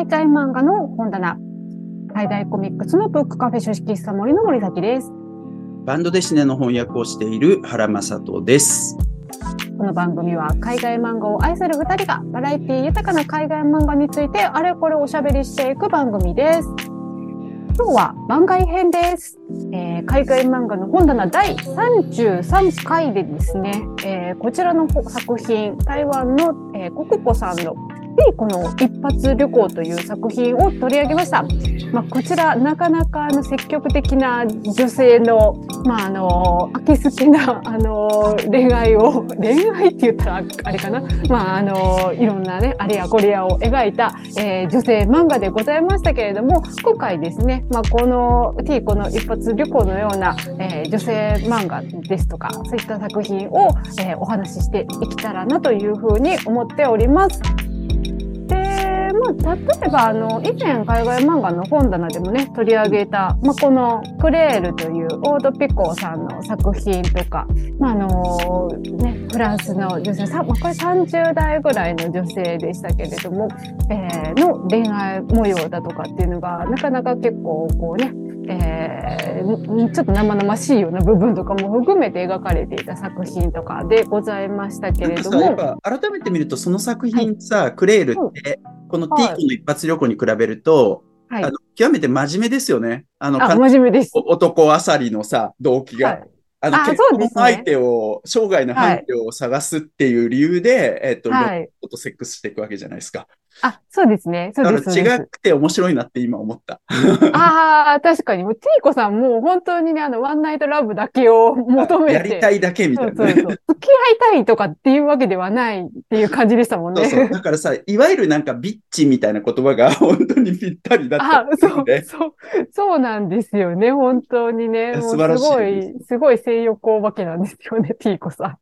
海外漫画の本棚、海外コミックスのブックカフェ書式室森の森崎です。バンドデシネの翻訳をしている原正人です。この番組は海外漫画を愛する二人がバラエティ豊かな海外漫画についてあれこれおしゃべりしていく番組です。今日は番外編です。えー、海外漫画の本棚第33回でですね、えー、こちらの作品、台湾の、えー、コココさんので、この一発旅行という作品を取り上げました。まあ、こちら、なかなかあの積極的な女性の、まあ、あの、秋好きな、あの、恋愛を、恋愛って言ったらあれかな。まあ、あの、いろんなね、あれやこれやを描いた、えー、女性漫画でございましたけれども、今回ですね、まあ、この T この一発旅行のような、えー、女性漫画ですとか、そういった作品を、えー、お話ししていけたらなというふうに思っております。例えば、あの、以前海外漫画の本棚でもね、取り上げた、まあ、このクレールというオードピコーさんの作品とか、まあ、あの、ね、フランスの女性、さまあ、これ30代ぐらいの女性でしたけれども、えー、の恋愛模様だとかっていうのが、なかなか結構、こうね、えー、ちょっと生々しいような部分とかも含めて描かれていた作品とかでございましたけれども。改めて見ると、その作品さ、はい、クレールって、このティーコの一発旅行に比べると、はい、あの極めて真面目ですよね。あの、あ真面目です。男あさりのさ、動機が。はいあの、結婚相手を、生涯の相手を探すっていう理由で、えっと、はい、とセックスしていくわけじゃないですか。あ、そうですね。そうです。違くて面白いなって今思った。ああ、確かに。もう、ティーコさんもう本当にね、あの、ワンナイトラブだけを求めて。やりたいだけみたいな、ね、そうそうそう 付き合いたいとかっていうわけではないっていう感じでしたもんね。そうそうだからさ、いわゆるなんかビッチみたいな言葉が本当にぴったりだった、ね、あ、そう、そう、そうなんですよね。本当にね。素晴らしい。すごい、すごい性欲お化けなんですよね、ティーコさん。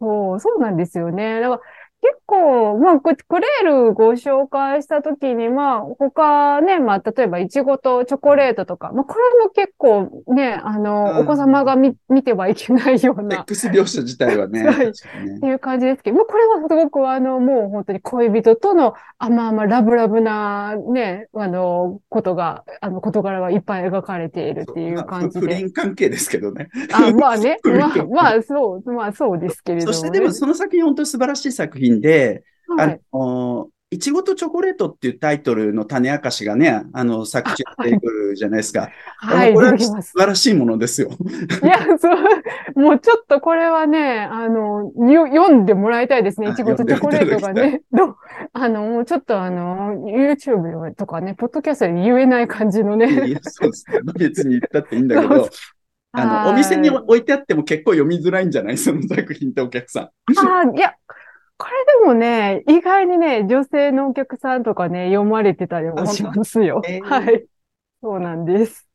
そう、そうなんですよね。だから、結構、まあ、クレールご紹介したときに、まあ、他ね、まあ、例えば、イチゴとチョコレートとか、まあ、これも結構ね、あの、うん、お子様が見見てはいけないような。X 描写自体はね。はい。っていう感じですけど、まあ、これはすごく、あの、もう本当に恋人との、あまあまあ、ラブラブな、ね、あの、ことが、あの、事柄がいっぱい描かれているっていう感じで。不倫関係ですけどね。あ、まあね。まあ、まあ、そう、まあ、そうですけれども、ね、そしてでも、その作品、本当に素晴らしい作品品で、はい、あの、いちごとチョコレートっていうタイトルの種明かしがね、あの、作中出てくるじゃないですか。はい、これは素晴らしいものですよ。いや、そう、もうちょっとこれはね、あの、読んでもらいたいですね。いちごとチョコレートがね。どあの、もうちょっとあの、YouTube とかね、ポッドキャストで言えない感じのね。いやそうですね。別に言ったっていいんだけど。あの、お店に置いてあっても結構読みづらいんじゃない？その作品ってお客さん。ああ、いや、これでもね、意外にね、女性のお客さんとかね、読まれてたりもしますよ。えー、はい。そうなんです。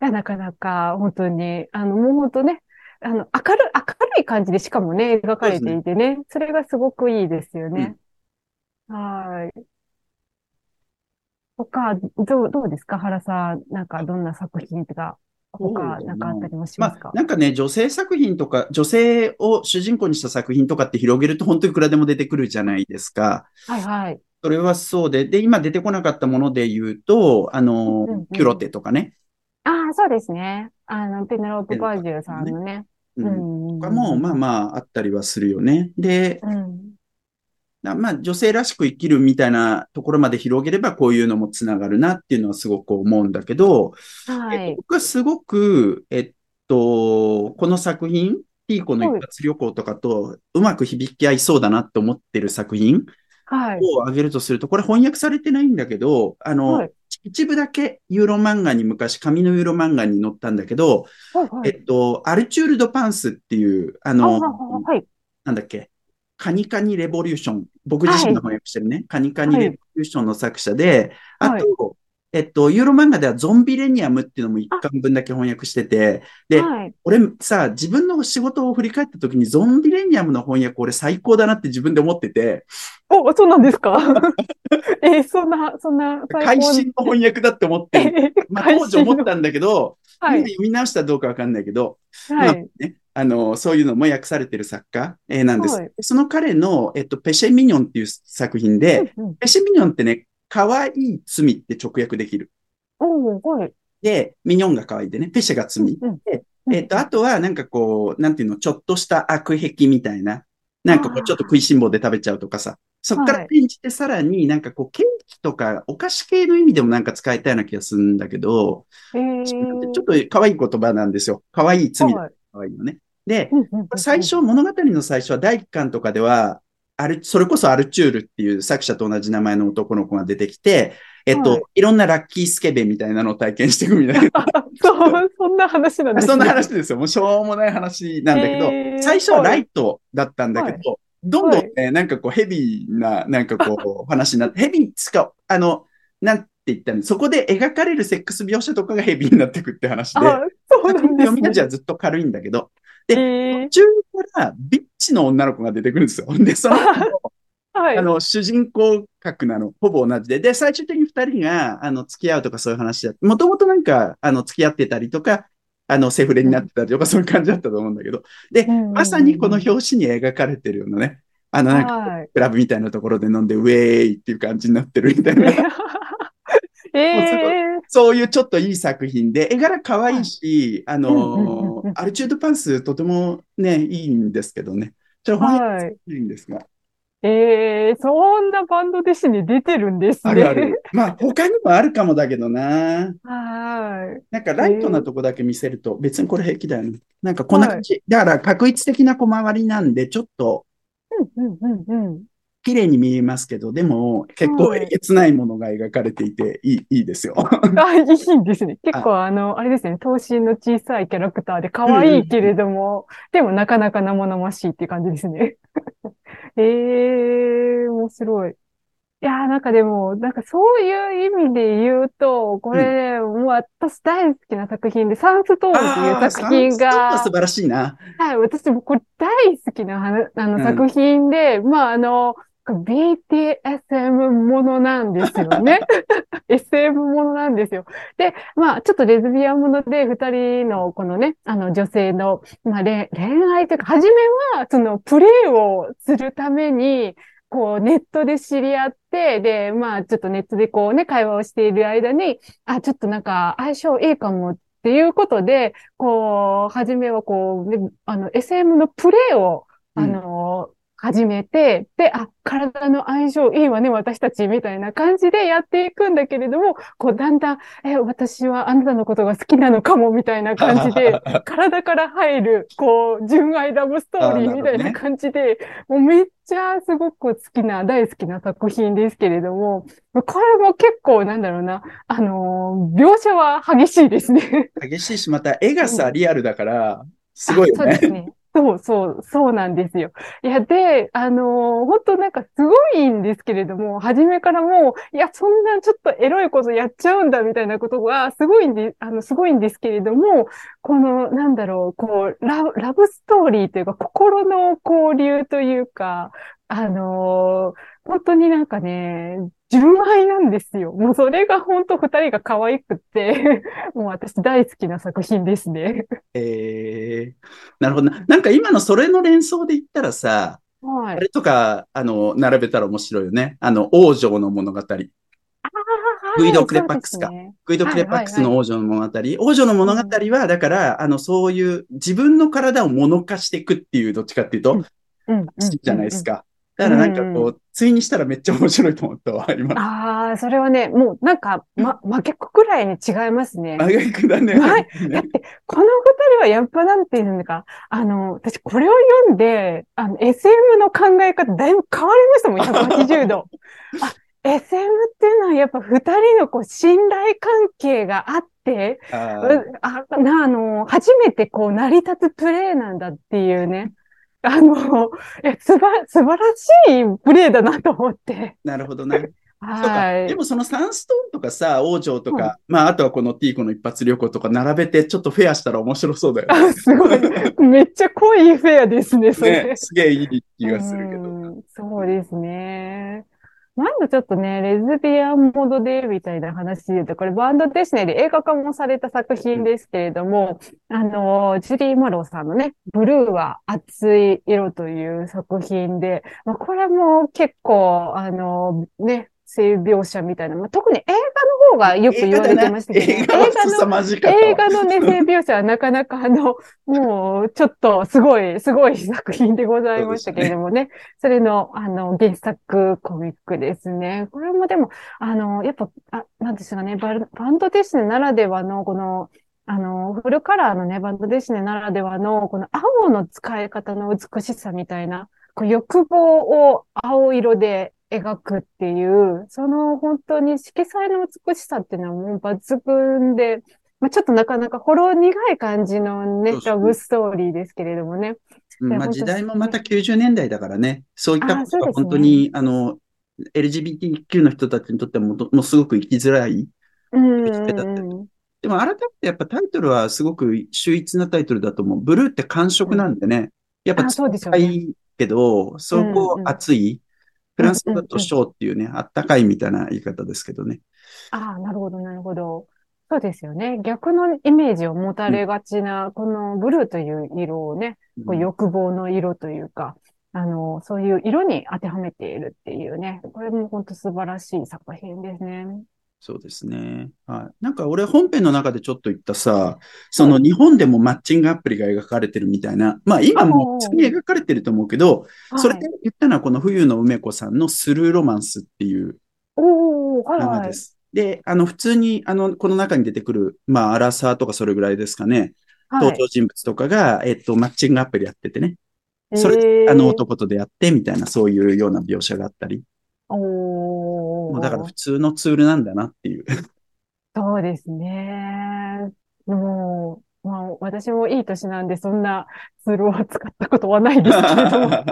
なかなか、本当に、あの、もう本当ね、あの、明るい、明るい感じでしかもね、描かれていてね、そ、ね、れがすごくいいですよね。うん、はい。他、どう、どうですか？原さん。なんか、どんな作品とか他、なんかあったりもしますか、まあ、なんかね、女性作品とか、女性を主人公にした作品とかって広げると本当にいくらでも出てくるじゃないですか。はいはい。それはそうで、で、今出てこなかったもので言うと、あの、うんうん、キュロテとかね。ああ、そうですね。あの、ペネロープ・バージュさんのね。うん。とかも、まあまあ、あったりはするよね。で、うん、まあ、女性らしく生きるみたいなところまで広げれば、こういうのもつながるなっていうのはすごく思うんだけど、はい、僕はすごく、えっと、この作品、ピーコの一発旅行とかとうまく響き合いそうだなって思ってる作品を挙げるとすると、これ翻訳されてないんだけど、あの、はい、一部だけユーロ漫画に昔、紙のユーロ漫画に載ったんだけど、はいはい、えっと、アルチュール・ド・パンスっていう、あの、はい、なんだっけ、カニカニレボリューション。僕自身が翻訳してるね。はい、カニカニレボリューションの作者で、はい、あと、えっと、ユーロ漫画ではゾンビレニアムっていうのも一巻分だけ翻訳してて、で、はい、俺さ、自分の仕事を振り返った時にゾンビレニアムの翻訳俺最高だなって自分で思ってて。お、そうなんですか？えー、そんな、そんな。会心の翻訳だって思って、まあ当時思ったんだけど、はい、今読み直したらどうかわかんないけど、はい、まあね、あの、そういうのも訳されてる作家、えー、なんです。はい、その彼の、えっと、ペシェミニョンっていう作品で、うんうん、ペシェミニョンってね、可愛い罪って直訳できる。おはい。で、ミニョンが可愛いでね、ペシェが罪。うん、で、えっ、と、あとは、なんかこう、なんていうの、ちょっとした悪癖みたいな。なんかこう、ちょっと食いしん坊で食べちゃうとかさ。そっから転じてさらになんかこう、ケーキとかお菓子系の意味でもなんか使いたいような気がするんだけど、ちょっと可愛い言葉なんですよ。可愛い罪。可愛いのね。で、最初、物語の最初は第一巻とかでは、ある、それこそアルチュールっていう作者と同じ名前の男の子が出てきて、えっと、はい、いろんなラッキースケベみたいなのを体験していくみたいな。そんな話なんですね。そんな話ですよ。もうしょうもない話なんだけど、最初はライトだったんだけど、はい、どんどんね、なんかこうヘビーな、なんかこう話になって、ヘビーつか、あの、なんて言ったの？そこで描かれるセックス描写とかがヘビーになっていくって話で、そうなんです、ね、読み味はずっと軽いんだけど、で、途中からビッチの女の子が出てくるんですよ。で、その はい、あの、主人公格なの、ほぼ同じで。で、最終的に二人が、あの、付き合うとかそういう話だ。もともとなんか、あの、付き合ってたりとか、あの、セフレになってたりとか、そういう感じだったと思うんだけど。で、まさにこの表紙に描かれてるようなね、あの、なんか、クラブみたいなところで飲んで、ウェーイっていう感じになってるみたいな。えー、そういうちょっといい作品で、絵柄可愛いし、あの、アルチュードパンスとてもね、いいんですけどね。ちょっといいんですが。ええー、そんなバンド弟子に出てるんですね。あるある。まあ、他にもあるかもだけどな。はい。なんか、ライトなとこだけ見せると、別にこれ平気だよね。なんか、こんな感じ。はい、だから、確一的な小回りなんで、ちょっと、うんうんうんうん。綺麗に見えますけど、でも結構えげつないものが描かれていていい、いいですよ。あ、いいんですね。結構あの、あれですね、頭身の小さいキャラクターで可愛いけれども、でもなかなか生々しいっていう感じですね。ええー、面白い。いやーなんかでも、なんかそういう意味で言うと、これ、うん、もう私大好きな作品で、サンストーンっていう作品が。素晴らしいな。はい、私もこれ大好きなあの、作品で、まああの、BTSM ものなんですよね。SM ものなんですよ。で、まあ、ちょっとレズビアンもので、二人のこのね、あの女性の、まあ、恋愛というか、初めは、そのプレイをするために、こう、ネットで知り合って、で、まあ、ちょっとネットでこうね、会話をしている間に、あ、ちょっとなんか、相性いいかもっていうことで、こう、初めはこう、ね、あの、SM のプレイを、あの、うん始めて、で、あ、体の相性いいわね、私たち、みたいな感じでやっていくんだけれども、こう、だんだん、え、私はあなたのことが好きなのかも、みたいな感じで、体から入る、こう、純愛ラブストーリーみたいな感じで、ね、もうめっちゃすごく好きな、大好きな作品ですけれども、これも結構、なんだろうな、あのー、描写は激しいですね。激しいし、また絵がさ、リアルだから、すごいよね。そうですね。そうそう、そうなんですよ。いや、で、あのー、本当なんかすごいんですけれども、初めからもう、いや、そんなちょっとエロいことやっちゃうんだみたいなことがすごいんで、あの、すごいんですけれども、この、なんだろう、こう、ララブストーリーというか、心の交流というか、あのー、本当になんかね、純愛なんですよ。もうそれが本当二人が可愛くって もう私大好きな作品ですね。えー、なるほどな。なんか今のそれの連想で言ったらさ、はい、あれとか、あの、並べたら面白いよね。あの、王女の物語。グイド・クレパックスか。ね、グイド・クレパックスの王女の物語。王女の物語は、だから、あの、そういう自分の体を物化していくっていう、どっちかっていうと、うん、じゃないですか。だからなんかこう、ついにしたらめっちゃ面白いと思ったわ、今。ああ、それはね、もうなんか、ま、負けっこくらいに違いますね。負けっこだね。はい。だって、この二人はやっぱなんていうのか、あの、私これを読んで、あの、SM の考え方だいぶ変わりましたもん、180度。あ、SM っていうのはやっぱ二人のこう信頼関係があって、ああなあの、初めてこう成り立つプレイなんだっていうね。あの、え、すば、素晴らしいプレイだなと思って。なるほどね。はい。でもそのサンストーンとかさ、王女とか、うん、まああとはこのティーコの一発旅行とか並べてちょっとフェアしたら面白そうだよね。あ、すごい。めっちゃ濃いフェアですね、それ。ね、すげえいい気がするけど。そうですね。なんだちょっとね、レズビアンモードで、みたいな話で言うと、これバンドデシネで映画化もされた作品ですけれども、あの、ジュリー・マローさんのね、ブルーは熱い色という作品で、まあ、これも結構、あの、ね、性描写みたいな、まあ、特に映画の方がよく言われてましたけど、映画の映画のね、性描写はなかなかあの、もうちょっとすごい、すごい作品でございましたけれどもね、そ、ね、れのあの原作コミックですね。これもでも、あの、やっぱ、あなんですかね、ババンドディスネならではのこの、あの、フルカラーのね、バンドディスネならではの、この青の使い方の美しさみたいな、こう欲望を青色で描くっていう、その本当に色彩の美しさっていうのはもう抜群で、まあ、ちょっとなかなかほろ苦い感じのね、ラブストーリーですけれどもね。うん、まあ、時代もまた90年代だからね、そういったことが本当に、あ、ね、の、LGBTQ の人たちにとってももうすごく生きづらいでも改めてやっぱタイトルはすごく秀逸なタイトルだと思う。ブルーって感触なんでね。やっぱ高いけど、そこ熱い。フランスだとショーっていうね、あったかいみたいな言い方ですけどね。ああ、なるほど、なるほど。そうですよね。逆のイメージを持たれがちな、このブルーという色をね、こう欲望の色というか、あの、そういう色に当てはめているっていうね、これも本当素晴らしい作品ですね。そうですね。はい。なんか俺本編の中でちょっと言ったさ、その日本でもマッチングアプリが描かれてるみたいな、まあ今も普通に描かれてると思うけど、それで言ったのはこの冬の梅子さんのスルーロマンスっていう漫画です。で、あの普通にあのこの中に出てくる、まあアラサーとかそれぐらいですかね、登場人物とかが、えっと、マッチングアプリやっててね。それ、あの男と出会ってみたいな、そういうような描写があったり。もうだから普通のツールなんだなっていう。そうですね。もう、まあ、私もいい年なんで、そんなツールを使ったことはないですけれども。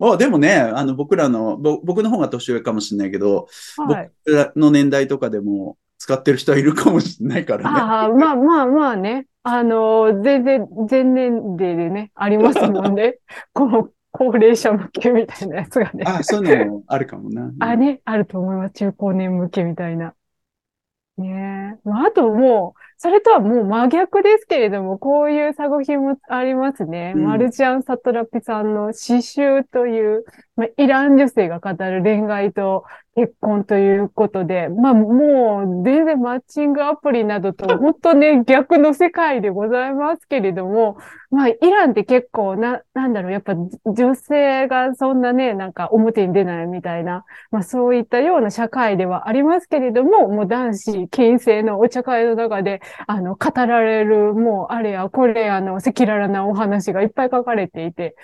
あでもね、あの、僕らの、僕の方が年上かもしれないけど、はい、僕らの年代とかでも使ってる人はいるかもしれないからね。ああ、まあまあまあね。あの、全然、全年齢でね、ありますもんね。この高齢者向けみたいなやつがね。あ、そういうのもあるかもな。あ、ね、あると思います。中高年向けみたいな。ねえ。まあ、あともう、それとはもう真逆ですけれども、こういう作品もありますね。うん、マルジャン・サトラピさんの詩集という、まあ、イラン女性が語る恋愛と結婚ということで、まあもう全然マッチングアプリなどと本当ね、逆の世界でございますけれども、まあイランって結構な、なんだろう、やっぱ女性がそんなね、なんか表に出ないみたいな、まあそういったような社会ではありますけれども、もう男子禁制のお茶会の中で、あの、語られる、もうあれやこれやの赤裸々なお話がいっぱい書かれていて、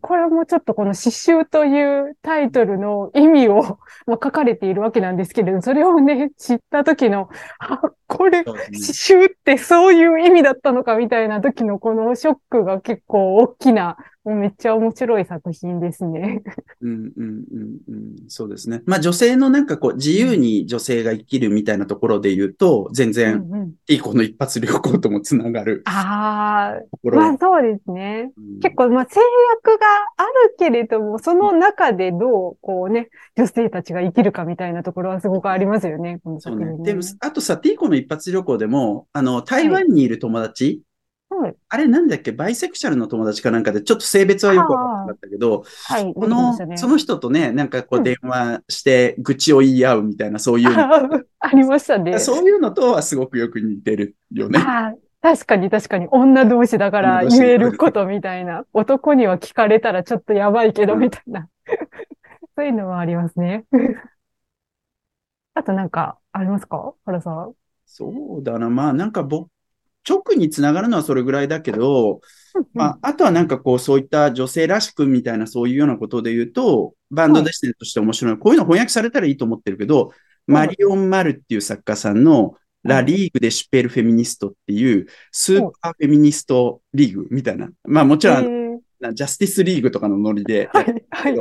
これもちょっとこの詩集というタイトルの意味を、まあ、書かれているわけなんですけれど、それをね、知った時の、あ、これ、詩集ってそういう意味だったのかみたいな時のこのショックが結構大きなもうめっちゃ面白い作品ですね。うんうんうんうん。そうですね。まあ女性のなんかこう自由に女性が生きるみたいなところで言うと、全然、いい子の一発旅行ともつながる。ああ、まあそうですね。うん、結構まあ制約があるけれども、その中でどうこうね、女性たちが生きるかみたいなところはすごくありますよね。この作品、ね、そうね。でも、あとさ、ティーコの一発旅行でも、あの、台湾にいる友達、はい、あれなんだっけ？バイセクシャルの友達かなんかで、ちょっと性別はよくわからなかったけど、はい、この、ね、その人とね、なんかこう電話して愚痴を言い合うみたいな、そういう ありましたね。そういうのとはすごくよく似てるよね。確かに確かに女同士だから言えることみたいな。男には聞かれたらちょっとやばいけどみたいな。そういうのはありますね。あとなんかありますか？原さん。そうだな。まあなんか僕直につながるのはそれぐらいだけど、まあ、あとはなんかこう、そういった女性らしくみたいなそういうようなことで言うと、バンドデスティネとして面白い。こういうの翻訳されたらいいと思ってるけど、ミリオン・マルっていう作家さんの、 La Ligue des super féministes っていう、スーパーフェミニストリーグみたいな。まあもちろん、ジャスティスリーグとかのノリではい、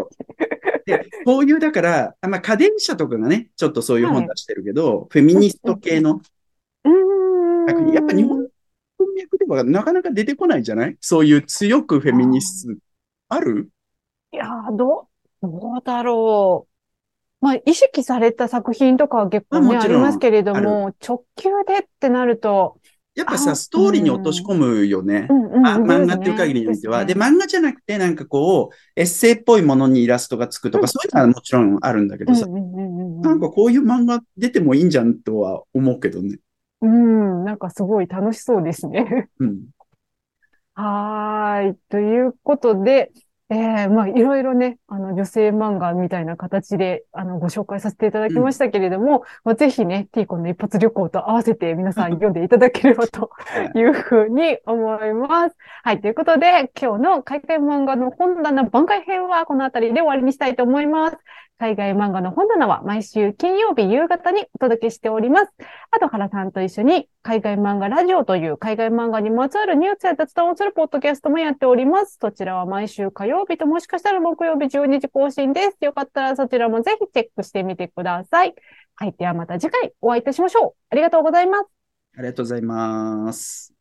で、こういう、だから、まあ花伝社とかがね、ちょっとそういう本出してるけど、フェミニスト系の、やっぱ日本文脈ではなかなか出てこないじゃない？そういう強くフェミニスト。ある？いやどう、どうだろう。まあ、意識された作品とかは結構ね、ありますけれども、直球でってなると、やっぱさ、ストーリーに落とし込むよね。あ漫画っていう限りにおいては。で、漫画じゃなくて、なんかこう、エッセイっぽいものにイラストがつくとか、そういうのはもちろんあるんだけどさ、なんかこういう漫画出てもいいんじゃんとは思うけどね。うん、なんかすごい楽しそうですね。うん。はい。ということで、ええー、まあ、いろいろね、あの、女性漫画みたいな形で、あの、ご紹介させていただきましたけれども、うん、まあ、ぜひね、ティーコンの一発旅行と合わせて皆さん読んでいただければと いうふうに思います。はい、ということで、今日の海外漫画の本棚番外編はこの辺りで終わりにしたいと思います。海外漫画の本棚は毎週金曜日夕方にお届けしております。あと、原さんと一緒に海外漫画ラジオという海外漫画にまつわるニュースや雑談をするポッドキャストもやっております。そちらは毎週火曜日ともしかしたら木曜日12時更新です。よかったらそちらもぜひチェックしてみてください。はい。ではまた次回お会いいたしましょう。ありがとうございます。ありがとうございます。